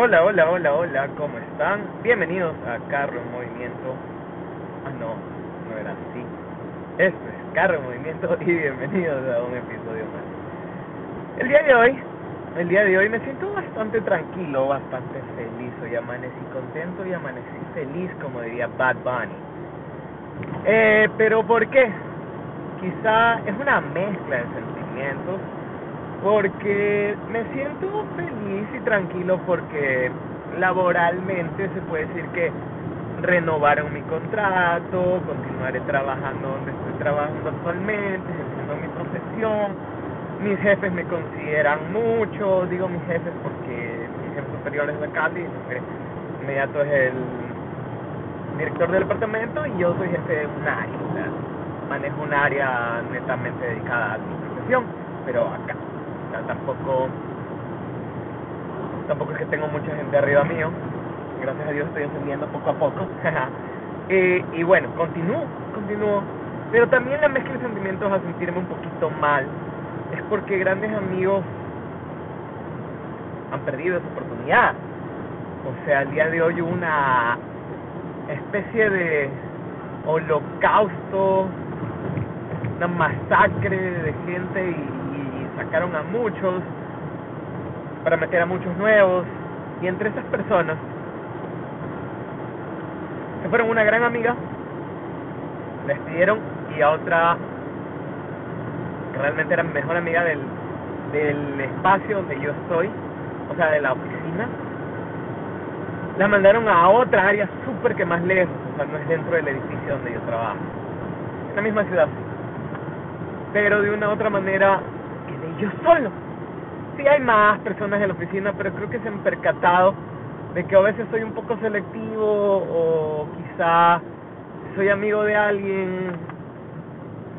Hola, hola, hola, hola, ¿cómo están? Bienvenidos a Carro en Movimiento. Ah, no, no era así. Esto es Carro en Movimiento y bienvenidos a un episodio más. El día de hoy, el día de hoy me siento bastante tranquilo, bastante feliz. Hoy amanecí contento y amanecí feliz, como diría Bad Bunny. Eh, pero ¿por qué? Quizá es una mezcla de sentimientos porque me siento feliz y tranquilo porque laboralmente se puede decir que renovaron mi contrato, continuaré trabajando donde estoy trabajando actualmente, ejerciendo mi profesión, mis jefes me consideran mucho, digo mis jefes porque mi jefe superior es de Cali, inmediato es el director del departamento y yo soy jefe de un área, manejo un área netamente dedicada a mi profesión, pero acá tampoco tampoco es que tengo mucha gente arriba mío. Gracias a Dios estoy ascendiendo poco a poco. y, y bueno, continúo, continúo. Pero también la mezcla de sentimientos a sentirme un poquito mal es porque grandes amigos han perdido esa oportunidad. O sea, al día de hoy una especie de holocausto, una masacre de gente y sacaron a muchos para meter a muchos nuevos. Y entre esas personas se fueron una gran amiga la despidieron y a otra que realmente era mejor amiga del, del espacio donde yo estoy o sea de la oficina la mandaron a otra área súper que más lejos o sea no es dentro del edificio donde yo trabajo en la misma ciudad pero de una u otra manera yo solo. Sí hay más personas en la oficina, pero creo que se han percatado de que a veces soy un poco selectivo o quizá soy amigo de alguien.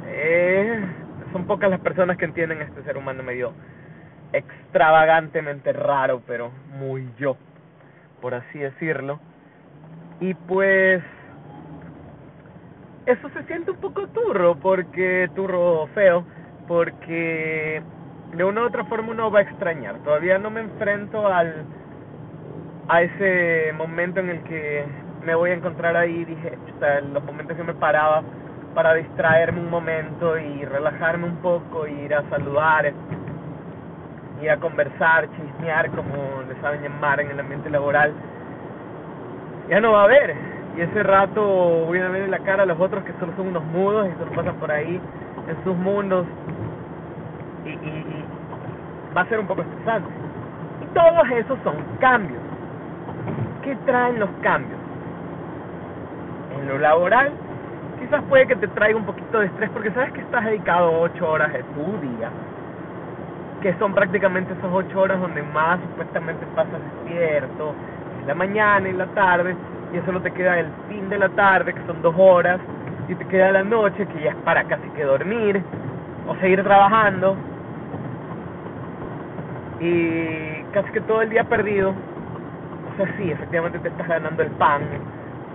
Eh, son pocas las personas que entienden este ser humano medio extravagantemente raro, pero muy yo, por así decirlo. Y pues eso se siente un poco turro, porque turro feo, porque de una u otra forma uno va a extrañar. Todavía no me enfrento al a ese momento en el que me voy a encontrar ahí, dije, en los momentos que me paraba para distraerme un momento y relajarme un poco, y ir a saludar, ir a conversar, chismear, como le saben llamar en el ambiente laboral, ya no va a haber. Y ese rato voy a ver en la cara a los otros que solo son unos mudos y solo pasan por ahí en sus mundos y, y, va a ser un poco estresante. Y todos esos son cambios. ¿Qué traen los cambios? En lo laboral, quizás puede que te traiga un poquito de estrés porque sabes que estás dedicado ocho horas de tu día, que son prácticamente esas ocho horas donde más supuestamente pasas despierto, en la mañana y la tarde, y solo te queda el fin de la tarde, que son dos horas, y te queda la noche, que ya es para casi que dormir, o seguir trabajando, y casi que todo el día perdido. O sea, sí, efectivamente te estás ganando el pan,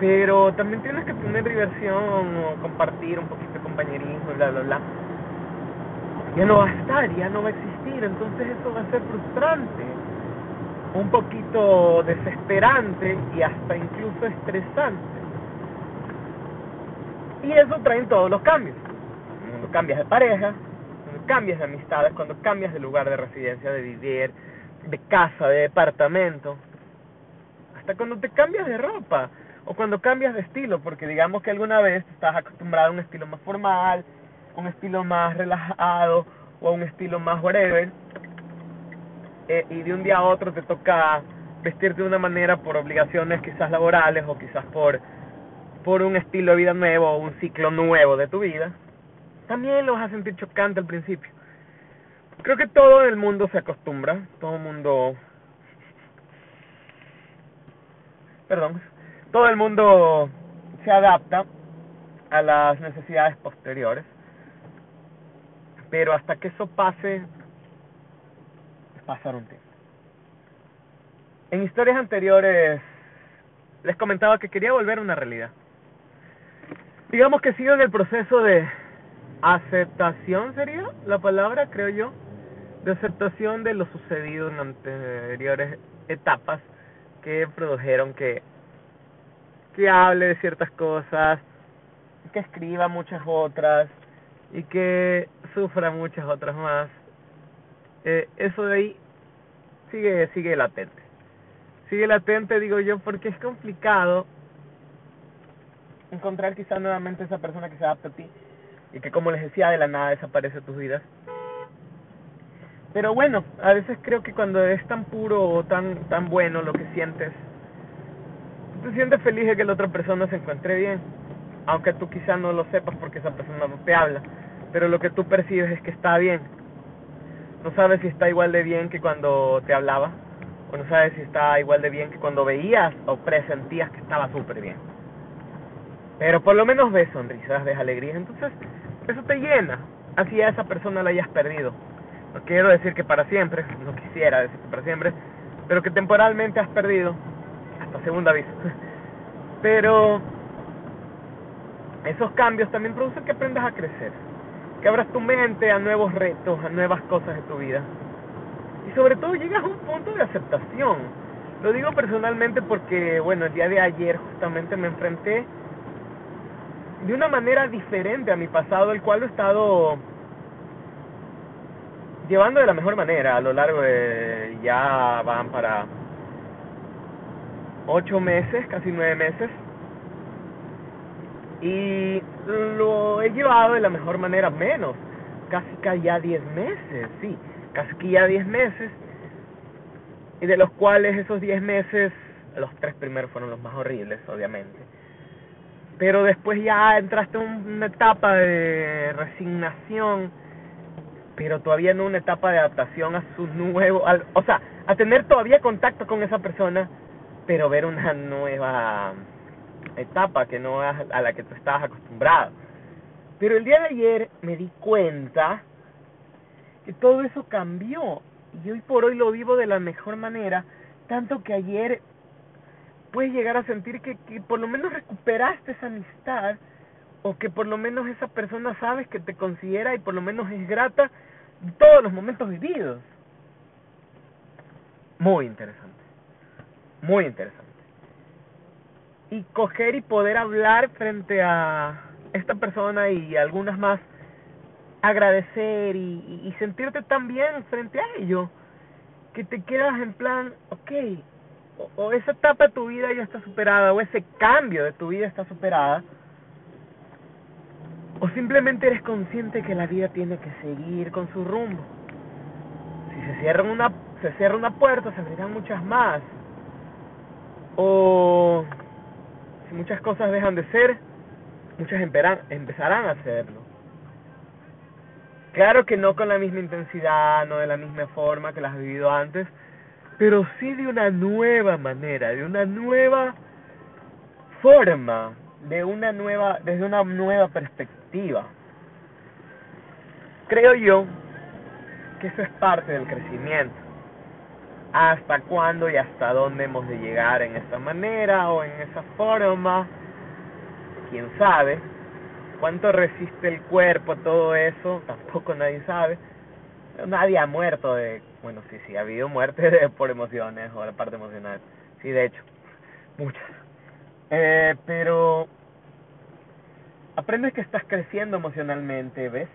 pero también tienes que tener diversión o compartir un poquito de compañerismo bla, bla, bla. Ya no va a estar, ya no va a existir, entonces eso va a ser frustrante, un poquito desesperante y hasta incluso estresante. Y eso traen todos los cambios. Cuando cambias de pareja, cambias de amistades, cuando cambias de lugar de residencia, de vivir, de casa, de departamento, hasta cuando te cambias de ropa o cuando cambias de estilo, porque digamos que alguna vez estás acostumbrado a un estilo más formal, un estilo más relajado o a un estilo más whatever, eh, y de un día a otro te toca vestirte de una manera por obligaciones quizás laborales o quizás por por un estilo de vida nuevo o un ciclo nuevo de tu vida, también lo vas a sentir chocante al principio. Creo que todo el mundo se acostumbra, todo el mundo... Perdón, todo el mundo se adapta a las necesidades posteriores, pero hasta que eso pase, pasar un tiempo. En historias anteriores les comentaba que quería volver a una realidad. Digamos que sigo en el proceso de aceptación sería la palabra, creo yo, de aceptación de lo sucedido en anteriores etapas que produjeron que que hable de ciertas cosas, que escriba muchas otras y que sufra muchas otras más. Eh, eso de ahí sigue sigue latente. Sigue latente, digo yo, porque es complicado encontrar quizá nuevamente esa persona que se adapte a ti y que como les decía de la nada desaparece de tus vidas. Pero bueno, a veces creo que cuando es tan puro o tan tan bueno lo que sientes, te sientes feliz de que la otra persona se encuentre bien, aunque tú quizá no lo sepas porque esa persona no te habla, pero lo que tú percibes es que está bien. No sabes si está igual de bien que cuando te hablaba, o no sabes si está igual de bien que cuando veías o presentías que estaba súper bien. Pero por lo menos ves sonrisas, ves alegrías, entonces eso te llena, así a esa persona la hayas perdido. No quiero decir que para siempre, no quisiera decir que para siempre, pero que temporalmente has perdido, hasta segunda aviso. Pero esos cambios también producen que aprendas a crecer, que abras tu mente a nuevos retos, a nuevas cosas de tu vida. Y sobre todo llegas a un punto de aceptación. Lo digo personalmente porque, bueno, el día de ayer justamente me enfrenté de una manera diferente a mi pasado, el cual he estado llevando de la mejor manera a lo largo de ya van para ocho meses, casi nueve meses. Y lo he llevado de la mejor manera, menos, casi que ya diez meses, sí, casi que ya diez meses. Y de los cuales esos diez meses, los tres primeros fueron los más horribles, obviamente. Pero después ya entraste en una etapa de resignación pero todavía no una etapa de adaptación a su nuevo, al, o sea, a tener todavía contacto con esa persona, pero ver una nueva etapa que no a, a la que tú estabas acostumbrado. Pero el día de ayer me di cuenta que todo eso cambió y hoy por hoy lo vivo de la mejor manera, tanto que ayer puedes llegar a sentir que, que por lo menos recuperaste esa amistad o que por lo menos esa persona sabes que te considera y por lo menos es grata en todos los momentos vividos. Muy interesante, muy interesante. Y coger y poder hablar frente a esta persona y algunas más, agradecer y, y sentirte tan bien frente a ello, que te quedas en plan, ok, o, esa etapa de tu vida ya está superada, o ese cambio de tu vida está superada, o simplemente eres consciente que la vida tiene que seguir con su rumbo. Si se cierra una, se cierra una puerta, se abrirán muchas más. O si muchas cosas dejan de ser, muchas empezarán a hacerlo. Claro que no con la misma intensidad, no de la misma forma que las has vivido antes, pero sí de una nueva manera, de una nueva forma, de una nueva, desde una nueva perspectiva Creo yo que eso es parte del crecimiento. Hasta cuándo y hasta dónde hemos de llegar en esta manera o en esa forma, quién sabe. ¿Cuánto resiste el cuerpo todo eso? Tampoco nadie sabe. Nadie ha muerto de... Bueno, sí, sí, ha habido muerte de, por emociones o la parte emocional. Sí, de hecho, muchas. Eh, pero aprendes que estás creciendo emocionalmente, ¿ves?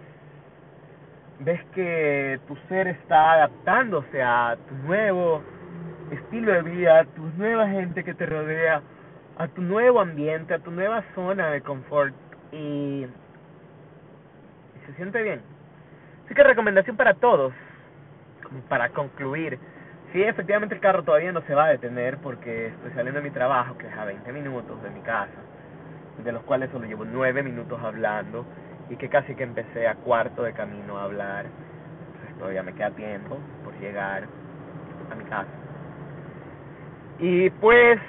Ves que tu ser está adaptándose a tu nuevo estilo de vida, a tu nueva gente que te rodea, a tu nuevo ambiente, a tu nueva zona de confort y, y se siente bien. Así que recomendación para todos, para concluir. Sí, efectivamente el carro todavía no se va a detener porque estoy saliendo de mi trabajo, que es a 20 minutos de mi casa de los cuales solo llevo nueve minutos hablando y que casi que empecé a cuarto de camino a hablar. Entonces todavía me queda tiempo por llegar a mi casa. Y pues,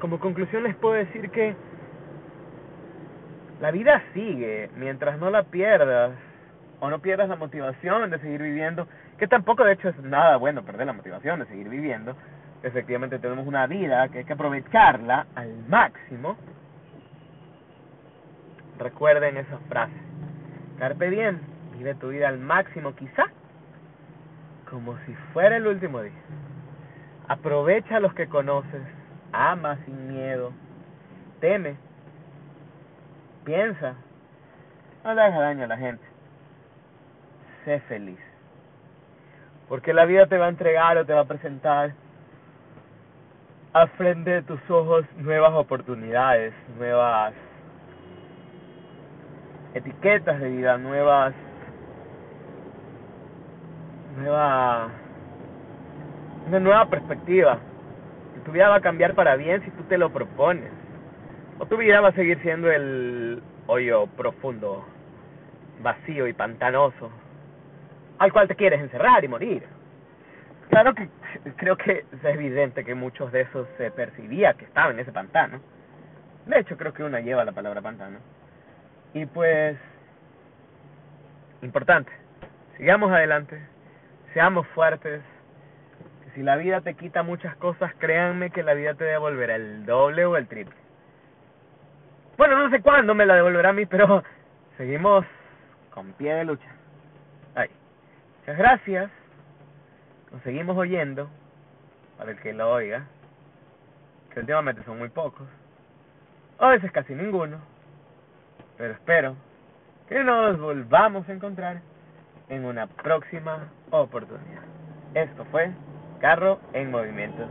como conclusión les puedo decir que la vida sigue mientras no la pierdas o no pierdas la motivación de seguir viviendo, que tampoco de hecho es nada bueno perder la motivación de seguir viviendo. Efectivamente tenemos una vida que hay que aprovecharla al máximo Recuerden esa frase. Carpe diem, vive tu vida al máximo quizá, como si fuera el último día. Aprovecha a los que conoces, ama sin miedo, teme, piensa, no le hagas daño a la gente, sé feliz. Porque la vida te va a entregar o te va a presentar al frente de tus ojos nuevas oportunidades, nuevas etiquetas de vida, nuevas nueva una nueva perspectiva. Tu vida va a cambiar para bien si tú te lo propones. O tu vida va a seguir siendo el hoyo profundo, vacío y pantanoso al cual te quieres encerrar y morir. Claro que creo que es evidente que muchos de esos se percibía que estaban en ese pantano. De hecho, creo que una lleva la palabra pantano. Y pues, importante, sigamos adelante, seamos fuertes. si la vida te quita muchas cosas, créanme que la vida te devolverá el doble o el triple. Bueno, no sé cuándo me la devolverá a mí, pero seguimos con pie de lucha. Ay. Muchas gracias. Nos seguimos oyendo, para el que lo oiga, que últimamente son muy pocos, o a veces casi ninguno, pero espero que nos volvamos a encontrar en una próxima oportunidad. Esto fue Carro en Movimiento.